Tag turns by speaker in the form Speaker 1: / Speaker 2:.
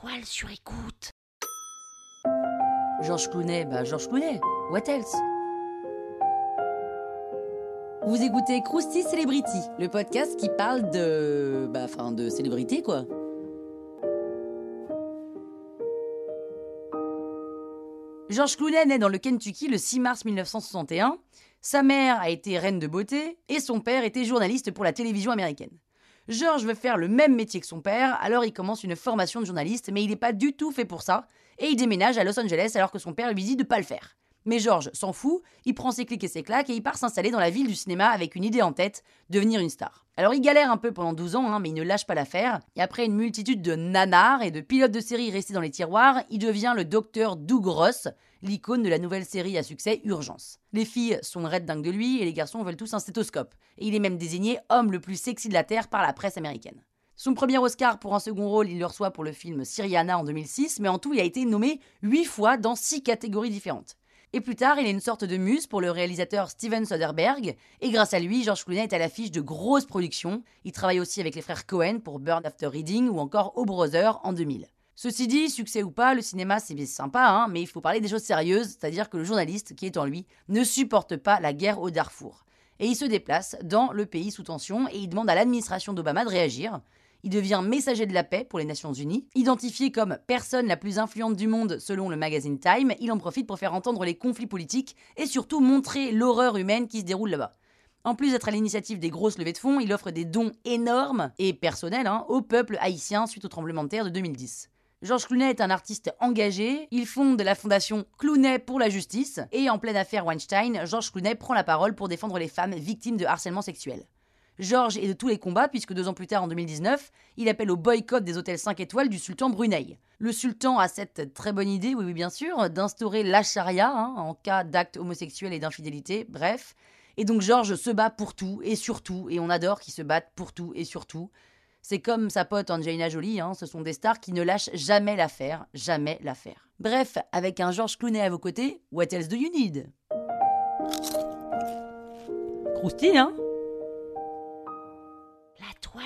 Speaker 1: toile sur écoute.
Speaker 2: Clounet, bah Georges Clounet, what else? Vous écoutez Krusty Celebrity, le podcast qui parle de. bah, enfin, de célébrité quoi. Georges Clounet naît dans le Kentucky le 6 mars 1961. Sa mère a été reine de beauté et son père était journaliste pour la télévision américaine. Georges veut faire le même métier que son père, alors il commence une formation de journaliste, mais il n'est pas du tout fait pour ça, et il déménage à Los Angeles alors que son père lui dit de pas le faire. Mais Georges s'en fout, il prend ses clics et ses claques et il part s'installer dans la ville du cinéma avec une idée en tête, devenir une star. Alors il galère un peu pendant 12 ans, hein, mais il ne lâche pas l'affaire, et après une multitude de nanars et de pilotes de séries restés dans les tiroirs, il devient le docteur Doug Ross, l'icône de la nouvelle série à succès Urgence. Les filles sont raides dingues de lui et les garçons veulent tous un stéthoscope, et il est même désigné homme le plus sexy de la Terre par la presse américaine. Son premier Oscar pour un second rôle, il le reçoit pour le film Syriana en 2006, mais en tout, il a été nommé 8 fois dans 6 catégories différentes. Et plus tard, il est une sorte de muse pour le réalisateur Steven Soderbergh, et grâce à lui, George Clooney est à l'affiche de grosses productions. Il travaille aussi avec les frères Cohen pour Burn After Reading ou encore O Brother en 2000. Ceci dit, succès ou pas, le cinéma c'est bien sympa, hein, mais il faut parler des choses sérieuses, c'est-à-dire que le journaliste qui est en lui ne supporte pas la guerre au Darfour. Et il se déplace dans le pays sous tension et il demande à l'administration d'Obama de réagir. Il devient messager de la paix pour les Nations Unies. Identifié comme personne la plus influente du monde selon le magazine Time, il en profite pour faire entendre les conflits politiques et surtout montrer l'horreur humaine qui se déroule là-bas. En plus d'être à l'initiative des grosses levées de fonds, il offre des dons énormes et personnels hein, au peuple haïtien suite au tremblement de terre de 2010. Georges Clounet est un artiste engagé, il fonde la fondation Clounet pour la justice, et en pleine affaire Weinstein, Georges Clounet prend la parole pour défendre les femmes victimes de harcèlement sexuel. Georges est de tous les combats puisque deux ans plus tard, en 2019, il appelle au boycott des hôtels 5 étoiles du sultan Brunei. Le sultan a cette très bonne idée, oui, oui bien sûr, d'instaurer la charia hein, en cas d'acte homosexuel et d'infidélité, bref. Et donc Georges se bat pour tout et surtout, et on adore qu'il se batte pour tout et surtout. C'est comme sa pote Angelina Jolie, hein, ce sont des stars qui ne lâchent jamais l'affaire, jamais l'affaire. Bref, avec un Georges Clooney à vos côtés, what else do you need? Croustille, hein?